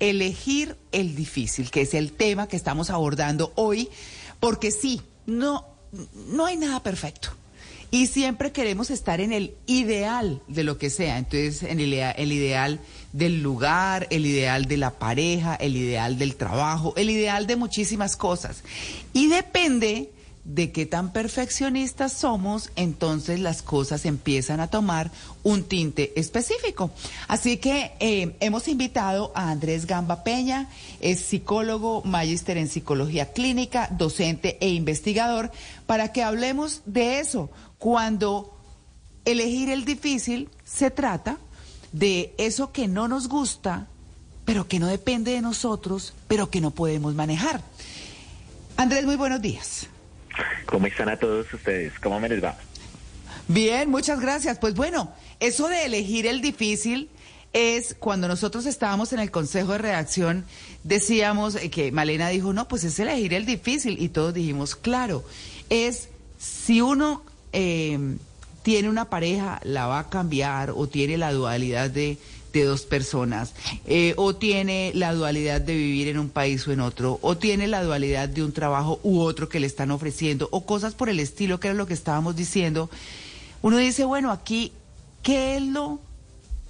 Elegir el difícil, que es el tema que estamos abordando hoy, porque sí, no, no hay nada perfecto. Y siempre queremos estar en el ideal de lo que sea. Entonces, en el, el ideal del lugar, el ideal de la pareja, el ideal del trabajo, el ideal de muchísimas cosas. Y depende de qué tan perfeccionistas somos, entonces las cosas empiezan a tomar un tinte específico. Así que eh, hemos invitado a Andrés Gamba Peña, es psicólogo, magíster en psicología clínica, docente e investigador, para que hablemos de eso, cuando elegir el difícil se trata de eso que no nos gusta, pero que no depende de nosotros, pero que no podemos manejar. Andrés, muy buenos días. ¿Cómo están a todos ustedes? ¿Cómo me les va? Bien, muchas gracias. Pues bueno, eso de elegir el difícil es cuando nosotros estábamos en el Consejo de Redacción, decíamos eh, que Malena dijo, no, pues es elegir el difícil. Y todos dijimos, claro, es si uno eh, tiene una pareja, la va a cambiar o tiene la dualidad de de dos personas, eh, o tiene la dualidad de vivir en un país o en otro, o tiene la dualidad de un trabajo u otro que le están ofreciendo, o cosas por el estilo, que era lo que estábamos diciendo, uno dice, bueno, aquí, ¿qué es lo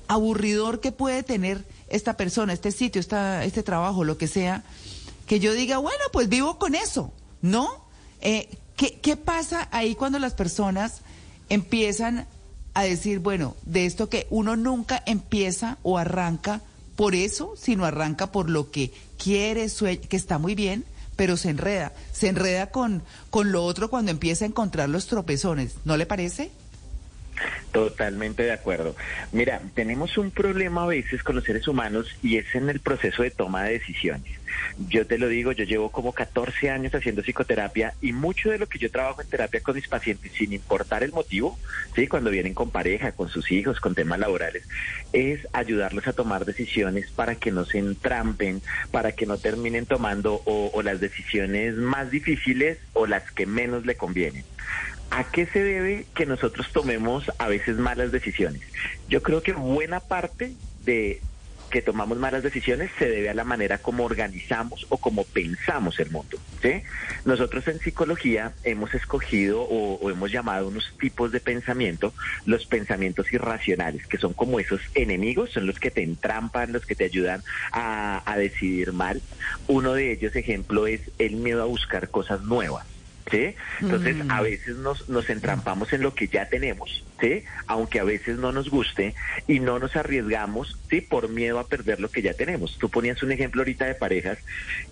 aburridor que puede tener esta persona, este sitio, esta, este trabajo, lo que sea, que yo diga, bueno, pues vivo con eso, ¿no? Eh, ¿qué, ¿Qué pasa ahí cuando las personas empiezan a decir, bueno, de esto que uno nunca empieza o arranca por eso, sino arranca por lo que quiere, que está muy bien, pero se enreda. Se enreda con, con lo otro cuando empieza a encontrar los tropezones. ¿No le parece? Totalmente de acuerdo. Mira, tenemos un problema a veces con los seres humanos y es en el proceso de toma de decisiones. Yo te lo digo, yo llevo como 14 años haciendo psicoterapia y mucho de lo que yo trabajo en terapia con mis pacientes, sin importar el motivo, ¿sí? cuando vienen con pareja, con sus hijos, con temas laborales, es ayudarlos a tomar decisiones para que no se entrampen, para que no terminen tomando o, o las decisiones más difíciles o las que menos le convienen. ¿A qué se debe que nosotros tomemos a veces malas decisiones? Yo creo que buena parte de, que tomamos malas decisiones se debe a la manera como organizamos o como pensamos el mundo. ¿sí? Nosotros en psicología hemos escogido o, hemos llamado unos tipos de pensamiento los pensamientos irracionales, que son como esos enemigos, son los que te entrampan, los que te ayudan a, a decidir mal. Uno de ellos, ejemplo, es el miedo a buscar cosas nuevas. ¿Sí? Entonces, a mm. veces nos, nos entrampamos en lo que ya tenemos, ¿sí? Aunque a veces no nos guste y no nos arriesgamos, ¿sí? Por miedo a perder lo que ya tenemos. Tú ponías un ejemplo ahorita de parejas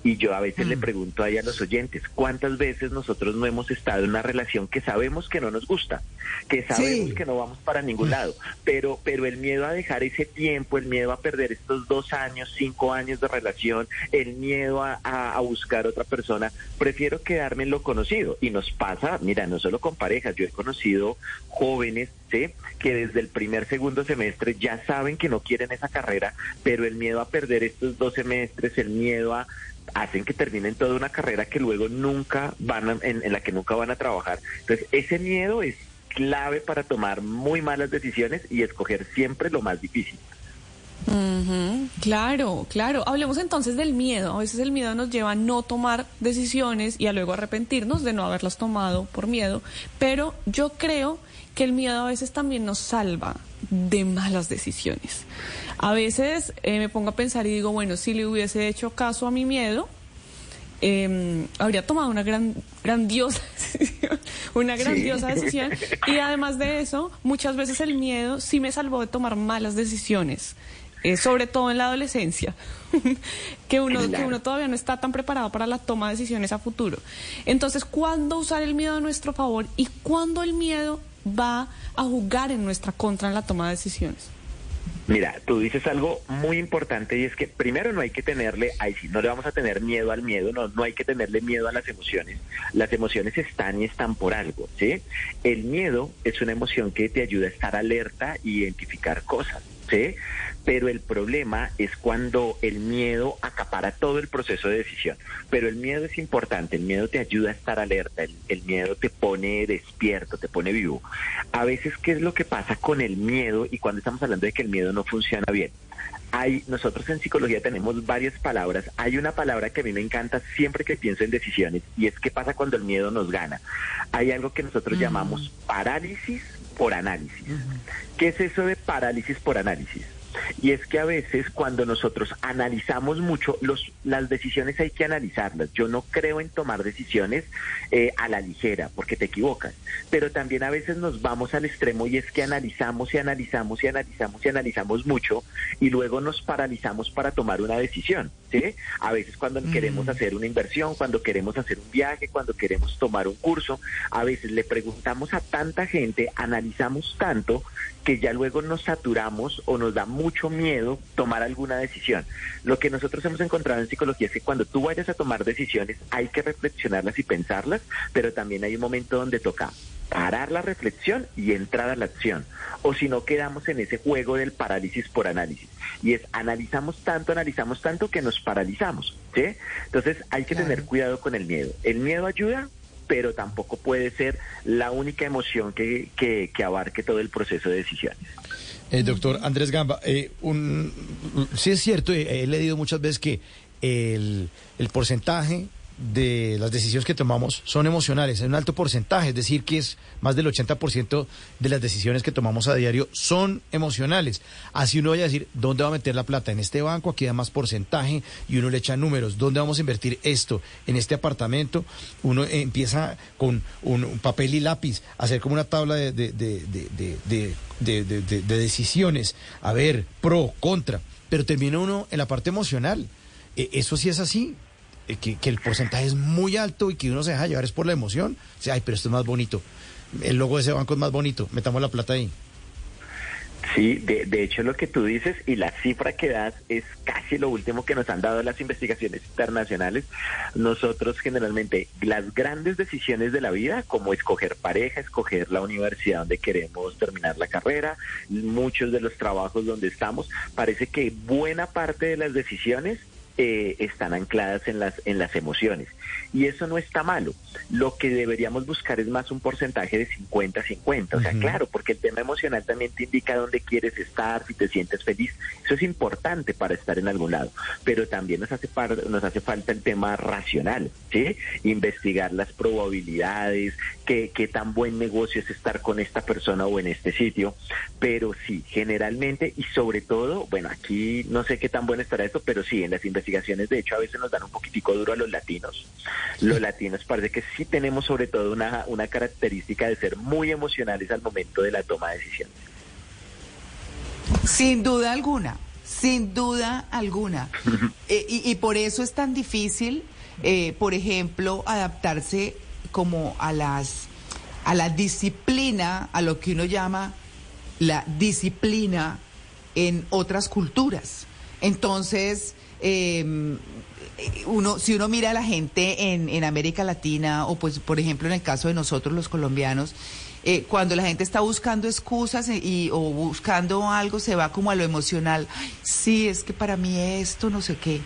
y yo a veces le mm. pregunto ahí a los oyentes, ¿cuántas veces nosotros no hemos estado en una relación que sabemos que no nos gusta, que sabemos que no vamos para ningún lado, pero, pero el miedo a dejar ese tiempo, el miedo a perder estos dos años, cinco años de relación, el miedo a, a buscar otra persona, prefiero quedarme en lo conocido y nos pasa, mira, no solo con parejas, yo he conocido jóvenes ¿sí? que desde el primer, segundo semestre ya saben que no quieren esa carrera, pero el miedo a perder estos dos semestres, el miedo a hacen que terminen toda una carrera que luego nunca van en, en la que nunca van a trabajar. Entonces, ese miedo es clave para tomar muy malas decisiones y escoger siempre lo más difícil. Claro, claro. Hablemos entonces del miedo. A veces el miedo nos lleva a no tomar decisiones y a luego arrepentirnos de no haberlas tomado por miedo. Pero yo creo que el miedo a veces también nos salva de malas decisiones. A veces eh, me pongo a pensar y digo, bueno, si le hubiese hecho caso a mi miedo, em, habría tomado una gran, grandiosa decisión, una grandiosa decisión. Y además de eso, muchas veces el miedo sí me salvó de tomar malas decisiones. Eh, sobre todo en la adolescencia, que, uno, que uno todavía no está tan preparado para la toma de decisiones a futuro. Entonces, ¿cuándo usar el miedo a nuestro favor y cuándo el miedo va a jugar en nuestra contra en la toma de decisiones? Mira, tú dices algo muy importante y es que primero no hay que tenerle, ahí sí, no le vamos a tener miedo al miedo, no, no hay que tenerle miedo a las emociones. Las emociones están y están por algo, ¿sí? El miedo es una emoción que te ayuda a estar alerta y identificar cosas. ¿sí? Pero el problema es cuando el miedo acapara todo el proceso de decisión. Pero el miedo es importante, el miedo te ayuda a estar alerta, el, el miedo te pone despierto, te pone vivo. A veces, ¿qué es lo que pasa con el miedo y cuando estamos hablando de que el miedo no funciona bien? Hay, nosotros en psicología tenemos varias palabras. Hay una palabra que a mí me encanta siempre que pienso en decisiones y es qué pasa cuando el miedo nos gana. Hay algo que nosotros llamamos parálisis por análisis. ¿Qué es eso de parálisis por análisis? Y es que a veces cuando nosotros analizamos mucho, los, las decisiones hay que analizarlas. Yo no creo en tomar decisiones eh, a la ligera, porque te equivocas. Pero también a veces nos vamos al extremo y es que analizamos y analizamos y analizamos y analizamos mucho y luego nos paralizamos para tomar una decisión. ¿sí? A veces cuando queremos hacer una inversión, cuando queremos hacer un viaje, cuando queremos tomar un curso, a veces le preguntamos a tanta gente, analizamos tanto que ya luego nos saturamos o nos da mucho miedo tomar alguna decisión. Lo que nosotros hemos encontrado en psicología es que cuando tú vayas a tomar decisiones hay que reflexionarlas y pensarlas, pero también hay un momento donde toca parar la reflexión y entrar a la acción. O si no, quedamos en ese juego del parálisis por análisis. Y es analizamos tanto, analizamos tanto que nos paralizamos. ¿sí? Entonces hay que tener cuidado con el miedo. El miedo ayuda, pero tampoco puede ser la única emoción que, que, que abarque todo el proceso de decisiones. Eh, doctor Andrés Gamba, eh, un, sí es cierto, he, he leído muchas veces que el, el porcentaje de las decisiones que tomamos son emocionales, en un alto porcentaje, es decir, que es más del 80% de las decisiones que tomamos a diario son emocionales. Así uno vaya a decir, ¿dónde va a meter la plata? En este banco, aquí da más porcentaje y uno le echa números. ¿Dónde vamos a invertir esto? En este apartamento, uno empieza con un, papel y lápiz, hacer como una tabla de, de, de, de, de, de, de- de- de decisiones, a ver, pro, contra, pero termina uno en la parte emocional. Eh, Eso sí es así que, que el porcentaje es muy alto y que uno se deja llevar es por la emoción. O ay, pero esto es más bonito. El logo de ese banco es más bonito. Metamos la plata ahí. Sí, de, de hecho lo que tú dices y la cifra que das es casi lo último que nos han dado las investigaciones internacionales. Nosotros generalmente las grandes decisiones de la vida, como escoger pareja, escoger la universidad donde queremos terminar la carrera, muchos de los trabajos donde estamos, parece que buena parte de las decisiones eh, están ancladas en las en las emociones. Y eso no está malo. Lo que deberíamos buscar es más un porcentaje de 50-50, o sea, claro, porque el tema emocional también te indica dónde quieres estar, si te sientes feliz, eso es importante para estar en algún lado, pero también nos hace par- nos hace falta el tema racional, ¿sí? Investigar las probabilidades, qué qué tan buen negocio es estar con esta persona o en este sitio, pero sí, generalmente y sobre todo, bueno, aquí no sé qué tan bueno estará esto, pero sí, en las investigaciones de hecho a veces nos dan un poquitico duro a los latinos. Los latinos parece que sí tenemos sobre todo una, una característica de ser muy emocionales al momento de la toma de decisiones. Sin duda alguna, sin duda alguna. Eh, y, y por eso es tan difícil, eh, por ejemplo, adaptarse como a las a la disciplina, a lo que uno llama la disciplina en otras culturas. Entonces, eh, uno, si uno mira a la gente en, en América Latina, o pues, por ejemplo, en el caso de nosotros los colombianos, eh, cuando la gente está buscando excusas y, o buscando algo, se va como a lo emocional. Ay, sí, es que para mí esto, no sé qué.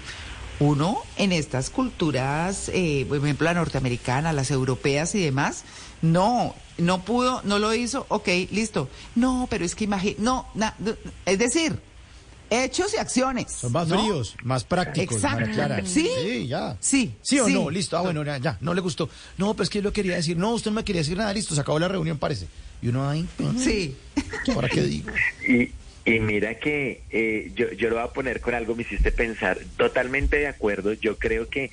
Uno en estas culturas, eh, por ejemplo, la norteamericana, las europeas y demás, no, no pudo, no lo hizo, ok, listo. No, pero es que imagínate, no, na- es decir, hechos y acciones. Son más ¿no? fríos, más prácticos. Exacto. Clara. Sí. ya. Sí, ¿Sí o sí. no? Listo. Ah, bueno, ya, ya. No le gustó. No, pues que yo lo quería decir. No, usted no me quería decir nada. Listo, se acabó la reunión, parece. Y uno ahí. Sí. ¿Para qué digo? Y, y mira que eh, yo, yo lo voy a poner con algo, me hiciste pensar, totalmente de acuerdo, yo creo que,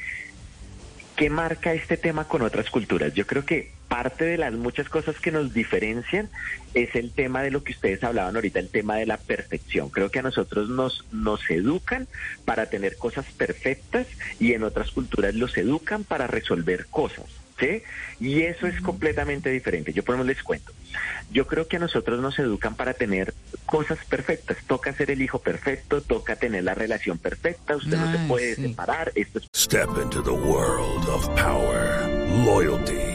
¿qué marca este tema con otras culturas? Yo creo que parte de las muchas cosas que nos diferencian es el tema de lo que ustedes hablaban ahorita, el tema de la perfección. Creo que a nosotros nos, nos educan para tener cosas perfectas y en otras culturas los educan para resolver cosas. ¿Sí? Y eso es completamente diferente. Yo por ejemplo les cuento. Yo creo que a nosotros nos educan para tener cosas perfectas. Toca ser el hijo perfecto, toca tener la relación perfecta, usted no se Ay, puede sí. separar, esto es Step into the world of power, loyalty,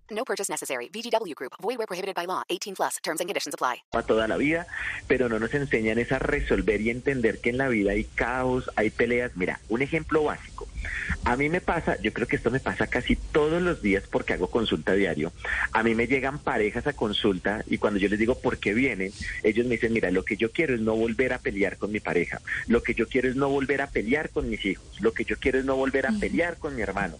No purchase necessary. VGW Group. Void where prohibited by law. 18 plus. Terms and conditions apply. para toda la vida, pero no nos enseñan es a resolver y entender que en la vida hay caos, hay peleas. Mira, un ejemplo básico. A mí me pasa, yo creo que esto me pasa casi todos los días porque hago consulta diario. A mí me llegan parejas a consulta y cuando yo les digo por qué vienen, ellos me dicen, mira, lo que yo quiero es no volver a pelear con mi pareja, lo que yo quiero es no volver a pelear con mis hijos, lo que yo quiero es no volver a pelear con mi hermano.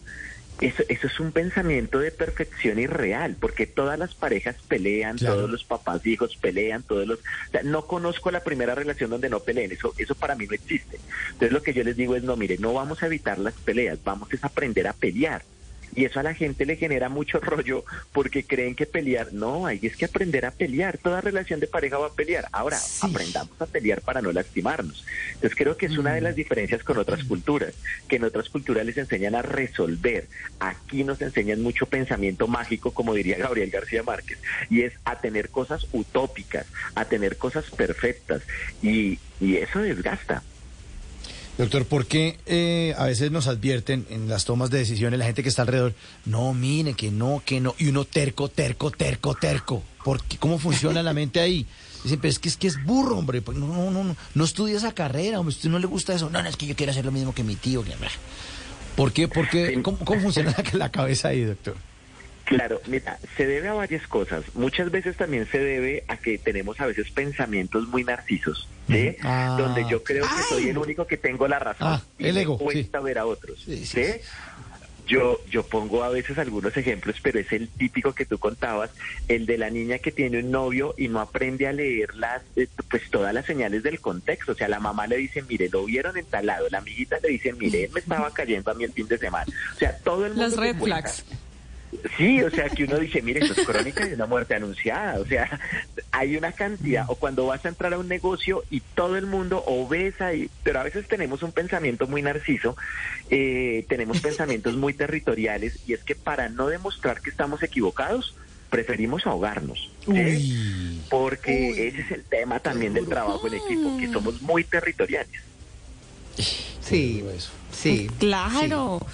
Eso, eso es un pensamiento de perfección irreal, porque todas las parejas pelean, Claro. todos los papás y hijos pelean, todos los... o sea, no conozco la primera relación donde no peleen, eso, eso para mí no existe. Entonces lo que yo les digo es, no, mire, no vamos a evitar las peleas, vamos es a aprender a pelear. Y eso a la gente le genera mucho rollo porque creen que pelear, no, hay es que aprender a pelear, toda relación de pareja va a pelear. Ahora, Sí. aprendamos a pelear para no lastimarnos. Entonces creo que es una de las diferencias con otras culturas, que en otras culturas les enseñan a resolver. Aquí nos enseñan mucho pensamiento mágico, como diría Gabriel García Márquez, y es a tener cosas utópicas, a tener cosas perfectas, y, y eso desgasta. Doctor, ¿por qué eh, a veces nos advierten en las tomas de decisiones la gente que está alrededor? No, mire, que no, que no. Y uno terco, terco, terco, terco. ¿Por qué? ¿Cómo funciona la mente ahí? Dicen, pero es que es que es burro, hombre. Pues no, no, no, no, no estudia esa carrera, hombre. Usted no le gusta eso. No, no, es que yo quiero hacer lo mismo que mi tío. que- ¿Por qué? ¿Por qué? Sí. ¿Cómo, cómo funciona la cabeza ahí, doctor? Claro, mira, se debe a varias cosas. Muchas veces también se debe a que tenemos a veces pensamientos muy narcisos, ¿sí? Ah. Donde yo creo que soy el único que tengo la razón Ah, y el me ego, cuesta ver a otros, Sí, ¿sí? Yo, yo pongo a veces algunos ejemplos, pero es el típico que tú contabas, el de la niña que tiene un novio y no aprende a leer las, eh, pues todas las señales del contexto. O sea, la mamá le dice, mire, lo vieron en tal lado. La amiguita le dice, mire, él me estaba cayendo a mí el fin de semana. O sea, todo el mundo Las red cuenta. Sí, o sea, que uno dice, mire, esto es crónica de una muerte anunciada. O sea, hay una cantidad, o cuando vas a entrar a un negocio y todo el mundo o ves ahí, pero a veces tenemos un pensamiento muy narciso, eh, tenemos pensamientos muy territoriales, y es que para no demostrar que estamos equivocados, preferimos ahogarnos. ¿sí? Uy. Porque ese es el tema también del trabajo en equipo, que somos muy territoriales. Sí, Digo eso. sí. Claro.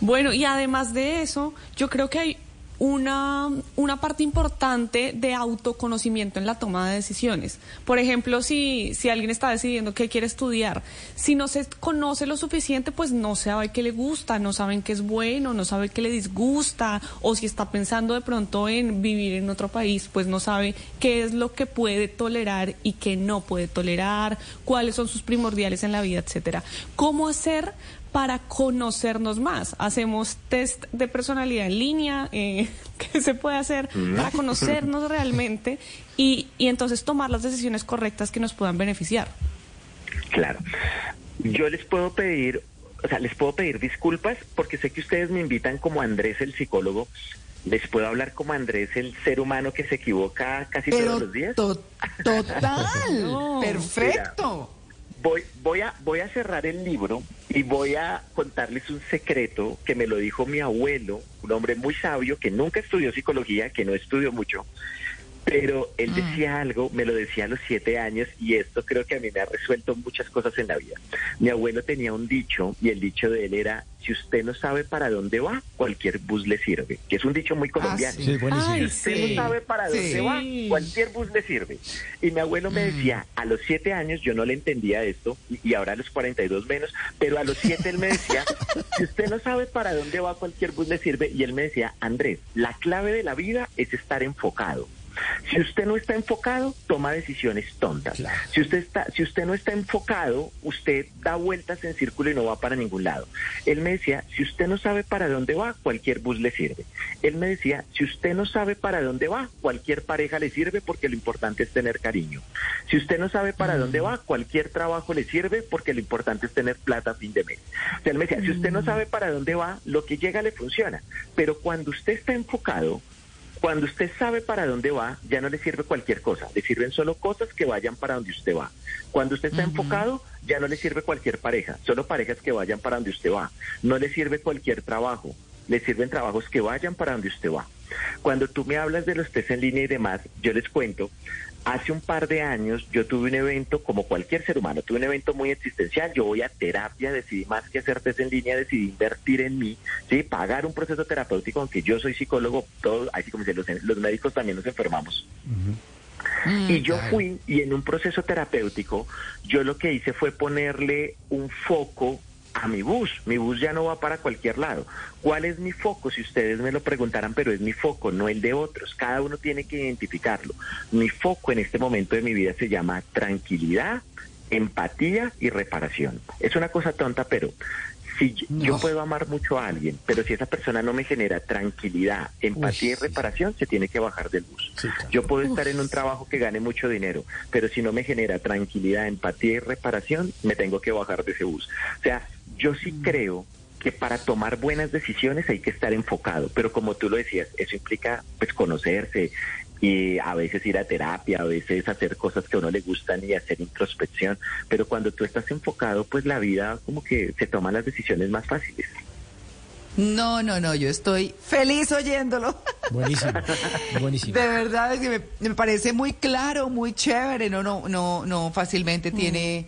Bueno, y además de eso, yo creo que hay una, una parte importante de autoconocimiento en la toma de decisiones. Por ejemplo, si, si alguien está decidiendo qué quiere estudiar, si no se conoce lo suficiente, pues no sabe qué le gusta, no saben qué es bueno, no sabe qué le disgusta, o si está pensando de pronto en vivir en otro país, pues no sabe qué es lo que puede tolerar y qué no puede tolerar, cuáles son sus primordiales en la vida, etcétera. ¿Cómo hacer para conocernos más. Hacemos test de personalidad en línea, eh, ¿qué se puede hacer para conocernos realmente y, y entonces tomar las decisiones correctas que nos puedan beneficiar? Claro. Yo les puedo pedir, o sea, les puedo pedir disculpas porque sé que ustedes me invitan como Andrés el psicólogo. Les puedo hablar como Andrés el ser humano que se equivoca casi Pero todos los días. to- total, No. perfecto. Voy, voy, a, voy a cerrar el libro y voy a contarles un secreto que me lo dijo mi abuelo, un hombre muy sabio que nunca estudió psicología, que no estudió mucho, pero él decía algo, me lo decía a los siete años y esto creo que a mí me ha resuelto muchas cosas en la vida. Mi abuelo tenía un dicho y el dicho de él era, si usted no sabe para dónde va, cualquier bus le sirve, que es un dicho muy colombiano. sí. Sí, es buenísimo. Ay, Usted Sí. no sabe para dónde va, cualquier bus le sirve. Y mi abuelo me decía, a los siete años yo no le entendía esto, y- y ahora a los 42 menos, pero a los siete él me decía, si usted no sabe para dónde va, cualquier bus le sirve. Y él me decía, Andrés, la clave de la vida es estar enfocado. Si usted no está enfocado, toma decisiones tontas. Claro. Si usted está, si usted no está enfocado, usted da vueltas en círculo y no va para ningún lado. Él me decía, si usted no sabe para dónde va, cualquier bus le sirve. Él me decía, si usted no sabe para dónde va, cualquier pareja le sirve porque lo importante es tener cariño. Si usted no sabe para dónde va, cualquier trabajo le sirve porque lo importante es tener plata a fin de mes. O sea, él me decía, si usted no sabe para dónde va, lo que llega le funciona. Pero cuando usted está enfocado, cuando usted sabe para dónde va, ya no le sirve cualquier cosa, le sirven solo cosas que vayan para donde usted va. Cuando usted está enfocado, ya no le sirve cualquier pareja, solo parejas que vayan para donde usted va. No le sirve cualquier trabajo, le sirven trabajos que vayan para donde usted va. Cuando tú me hablas de los test en línea y demás, yo les cuento, hace un par de años yo tuve un evento como cualquier ser humano, tuve un evento muy existencial, yo voy a terapia, decidí más que hacer test en línea, decidí invertir en mí, sí, pagar un proceso terapéutico, aunque yo soy psicólogo, todo, así como dicen los, los médicos también nos enfermamos. Y yo fui y en un proceso terapéutico, yo lo que hice fue ponerle un foco a mi bus. Mi bus ya no va para cualquier lado. ¿Cuál es mi foco? Si ustedes me lo preguntaran, pero es mi foco, no el de otros. Cada uno tiene que identificarlo. Mi foco en este momento de mi vida se llama tranquilidad, empatía y reparación. Es una cosa tonta, pero si yo- yo puedo amar mucho a alguien, pero si esa persona no me genera tranquilidad, empatía y sí. reparación, se tiene que bajar del bus. Sí, claro. Yo puedo estar en un trabajo que gane mucho dinero, pero si no me genera tranquilidad, empatía y reparación, me tengo que bajar de ese bus. O sea, yo sí creo que para tomar buenas decisiones hay que estar enfocado, pero como tú lo decías, eso implica pues conocerse y a veces ir a terapia, a veces hacer cosas que a uno le gustan y hacer introspección, pero cuando tú estás enfocado, pues la vida como que se toman las decisiones más fáciles. No, no, no, yo estoy feliz oyéndolo. Buenísimo, buenísimo. De verdad es que me, me parece muy claro, muy chévere. No, no, no, no fácilmente tiene,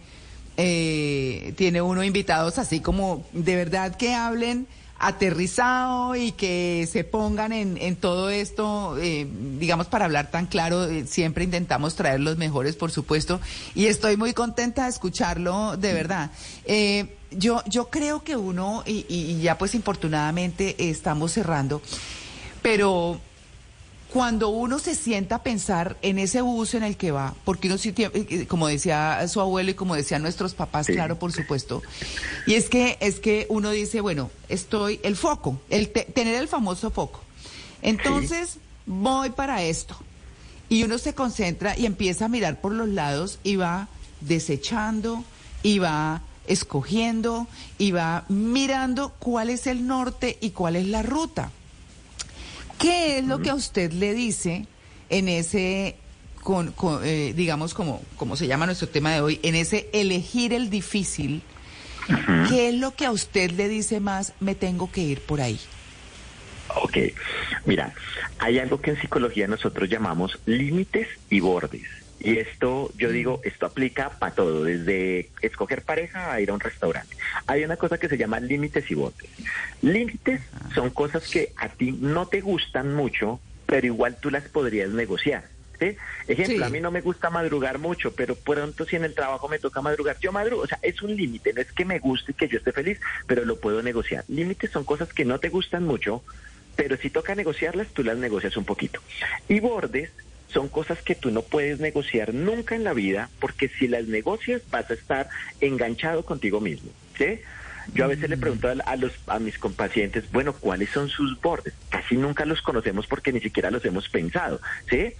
eh, tiene uno invitados así como de verdad que hablen aterrizado y que se pongan en, en todo esto, eh, digamos, para hablar tan claro, eh, siempre intentamos traer los mejores, por supuesto, y estoy muy contenta de escucharlo, de verdad. Eh, yo, yo creo que uno, y, y- ya pues infortunadamente estamos cerrando, pero cuando uno se sienta a pensar en ese bus en el que va, porque uno sí tiene, eh, como decía su abuelo y como decían nuestros papás, Sí. claro, por supuesto, y es que es que uno dice, bueno, estoy el foco, el te- tener el famoso foco. Entonces, voy para esto. Y uno se concentra y empieza a mirar por los lados y va desechando y va escogiendo y va mirando cuál es el norte y cuál es la ruta. ¿Qué es lo que a usted le dice en ese, con, con, eh, digamos, como, como se llama nuestro tema de hoy, en ese elegir el difícil? ¿Qué es lo que a usted le dice más, me tengo que ir por ahí? Ok, mira, hay algo que en psicología nosotros llamamos límites y bordes. Y esto, yo digo, esto aplica para todo, desde escoger pareja a ir a un restaurante. Hay una cosa que se llama límites y bordes. Límites son cosas que a ti no te gustan mucho, pero igual tú las podrías negociar. ¿sí? Ejemplo, Sí. a mí no me gusta madrugar mucho, pero pronto si en el trabajo me toca madrugar, yo madrugo. O sea, es un límite, no es que me guste y que yo esté feliz, pero lo puedo negociar. Límites son cosas que no te gustan mucho, pero si toca negociarlas, tú las negocias un poquito. Y bordes son cosas que tú no puedes negociar nunca en la vida, porque si las negocias vas a estar enganchado contigo mismo. ¿sí? Yo a veces le pregunto a, a los, a mis compacientes, bueno, ¿cuáles son sus bordes? Casi nunca los conocemos porque ni siquiera los hemos pensado. ¿sí?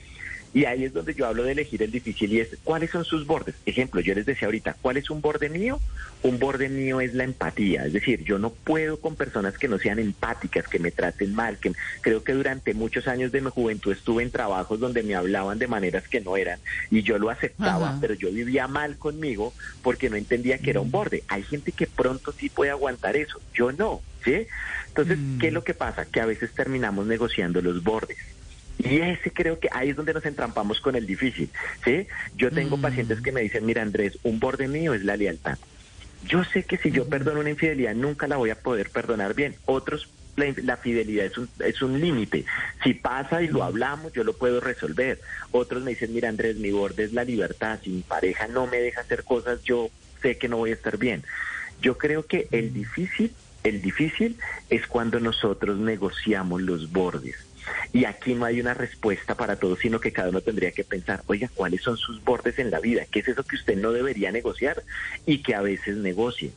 Y ahí es donde yo hablo de elegir el difícil y es cuáles son sus bordes. Ejemplo, yo les decía ahorita, ¿cuál es un borde mío? Un borde mío es la empatía, es decir, yo no puedo con personas que no sean empáticas, que me traten mal, que creo que durante muchos años de mi juventud estuve en trabajos donde me hablaban de maneras que no eran y yo lo aceptaba, Ajá. pero yo vivía mal conmigo porque no entendía que era un borde. Hay gente que pronto sí puede aguantar eso, yo no, ¿sí? Entonces, ¿qué es lo que pasa? Que a veces terminamos negociando los bordes. Y ese creo que ahí es donde nos entrampamos con el difícil, ¿sí? Yo tengo pacientes que me dicen, mira Andrés, un borde mío es la lealtad. Yo sé que si yo perdono una infidelidad nunca la voy a poder perdonar bien. Otros, la, la fidelidad es un, es un límite. Si pasa y lo hablamos, yo lo puedo resolver. Otros me dicen, mira Andrés, mi borde es la libertad. Si mi pareja no me deja hacer cosas, yo sé que no voy a estar bien. Yo creo que el difícil, el difícil es cuando nosotros negociamos los bordes. Y aquí no hay una respuesta para todo, sino que cada uno tendría que pensar, oiga, ¿cuáles son sus bordes en la vida? ¿Qué es eso que usted no debería negociar y que a veces negocie?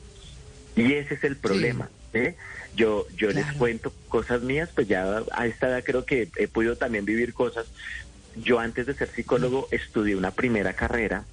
Y ese es el problema. ¿eh? Yo, yo les cuento cosas mías, pues ya a esta edad creo que he podido también vivir cosas. Yo antes de ser psicólogo estudié una primera carrera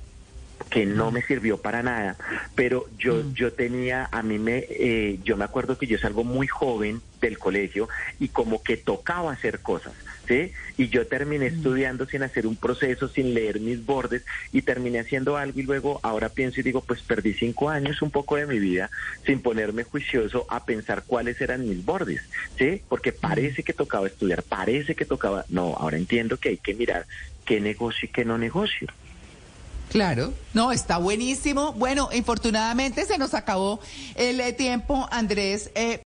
que no me sirvió para nada, pero yo yo tenía a mí me eh, yo me acuerdo que yo salgo muy joven del colegio y como que tocaba hacer cosas, ¿sí? Y yo terminé estudiando sin hacer un proceso, sin leer mis bordes y terminé haciendo algo y luego ahora pienso y digo, pues perdí cinco años un poco de mi vida sin ponerme juicioso a pensar cuáles eran mis bordes, ¿sí? Porque parece que tocaba estudiar, parece que tocaba, no, ahora entiendo que hay que mirar qué negocio y qué no negocio. Claro, no, está buenísimo. Bueno, infortunadamente se nos acabó el eh, tiempo, Andrés. Eh,